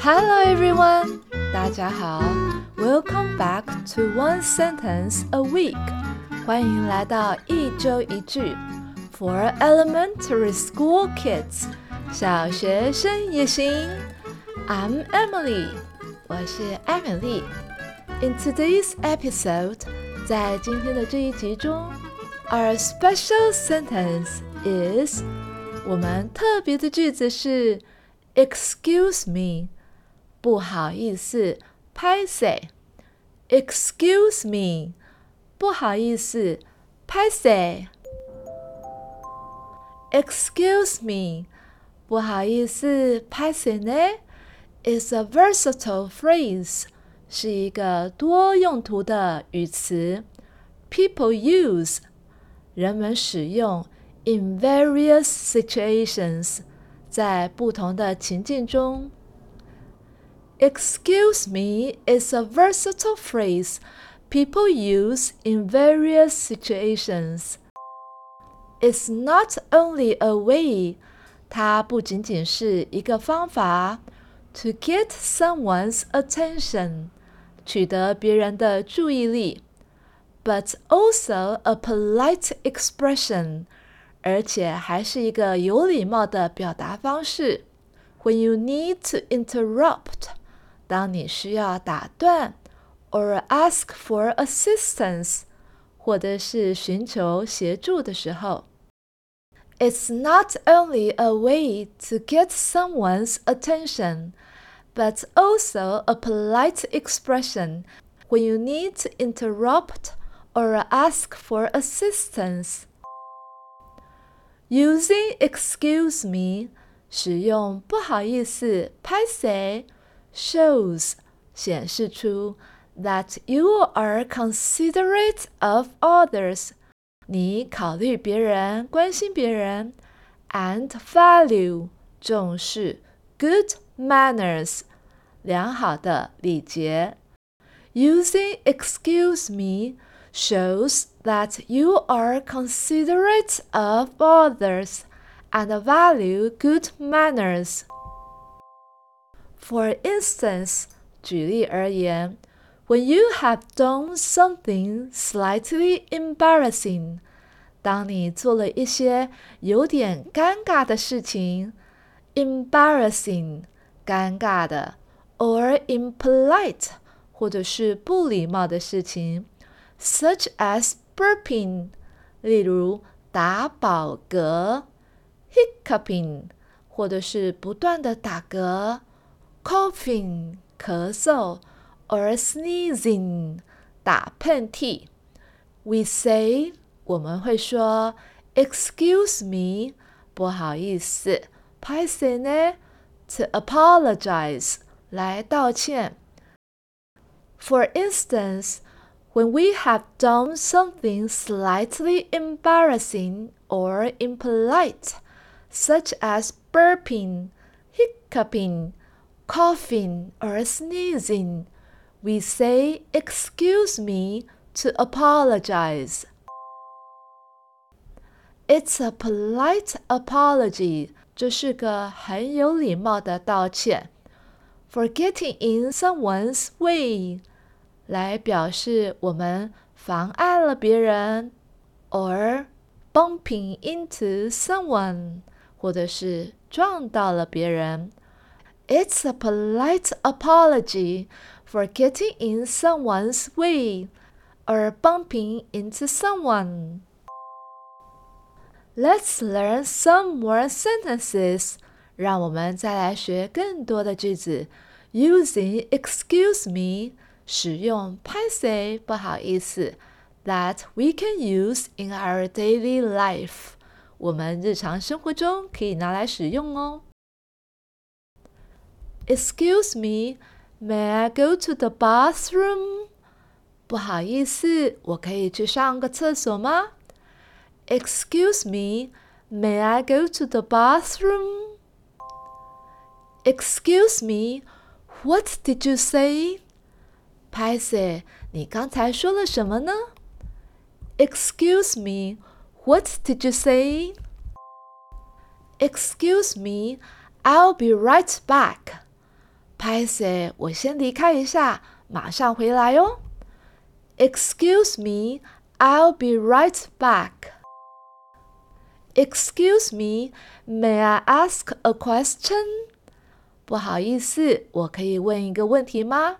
Hello everyone，大家好，Welcome back to One Sentence a Week，欢迎来到一周一句，For elementary school kids，小学生也行。I'm Emily，我是艾米丽。In today's episode，在今天的这一集中，Our special sentence is，我们特别的句子是 Excuse me。 不好意思，歹勢？Excuse me，不好意思，歹勢？Excuse me，不好意思，歹勢呢？It's a versatile phrase，是一个多用途的语词。People use，人们使用 in various situations，在不同的情境中。Excuse me is a versatile phrase people use in various situations. It's not only a way, 它不仅仅是一个方法 to get someone's attention, 取得别人的注意力 but also a polite expression, 而且还是一个有礼貌的表达方式 when you need to interrupt 当你需要打断 or ask for assistance，或者是寻求协助的时候。It's not only a way to get someone's attention, but also a polite expression when you need to interrupt or ask for assistance. Using excuse me 使用不好意思、歹勢 ？shows 显示出 that you are considerate of others，你考虑别人，关心别人，and value 重视 good manners 良好的礼节。Using excuse me shows that you are considerate of others and value good manners. For instance，举例而言，When you have done something slightly embarrassing，当你做了一些有点尴尬的事情，embarrassing，尴尬的，or impolite，或者是不礼貌的事情，such as burping，例如打饱嗝，hiccuping，或者是不断的打嗝。 coughing 咳嗽，or sneezing 打喷嚏。We say 我们会说 Excuse me 不好意思，拍谁呢？To apologize 来道歉。For instance, when we have done something slightly embarrassing or impolite, such as burping, hiccuping, coughing or sneezing, we say excuse me to apologize. It's a polite apology. 这是个很有礼貌的道歉。For getting in someone's way，来表示我们妨碍了别人，or bumping into someone，或者是撞到了别人。 it's a polite apology for getting in someone's way or bumping into someone. Let's learn some more sentences. 让我们再来学更多的句子。Using "excuse me" 使用“歹勢不好意思 ”that we can use in our daily life，我们日常生活中可以拿来使用哦。Excuse me, may I go to the bathroom? 不好意思，我可以去上个厕所吗？Excuse me, may I go to the bathroom? Excuse me, what did you say? 歹勢，你刚才说了什么呢？Excuse me, what did you say? Excuse me, I'll be right back 拍谁？我先离开一下，马上回来哦。Excuse me, I'll be right back. Excuse me, may I ask a question? 不好意思，我可以问一个问题吗？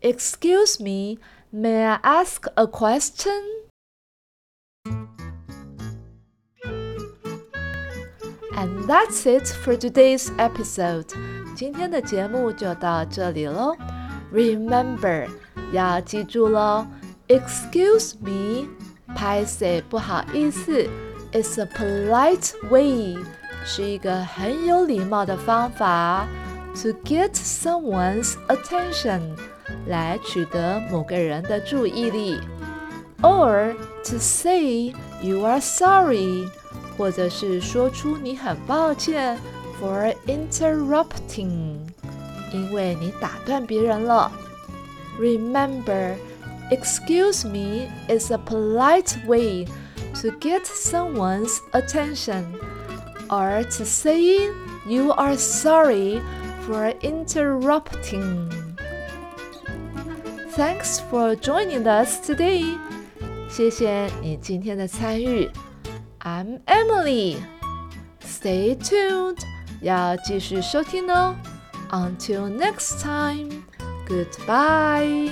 Excuse me, may I ask a question? And that's it for today's episode. 今天的节目就到这里喽。Remember，要记住喽。Excuse me，拍谁不好意思。It's a polite way，是一个很有礼貌的方法，to get someone's attention，来取得某个人的注意力，or to say you are sorry，或者是说出你很抱歉 ，for interrupting，因为你打断别人了。Remember。Excuse me is a polite way to get someone's attention or to say you are sorry for interrupting. Thanks for joining us today. 谢谢你今天的参与。I'm Emily. Stay tuned. 要继续收听哦。Until next time. Goodbye.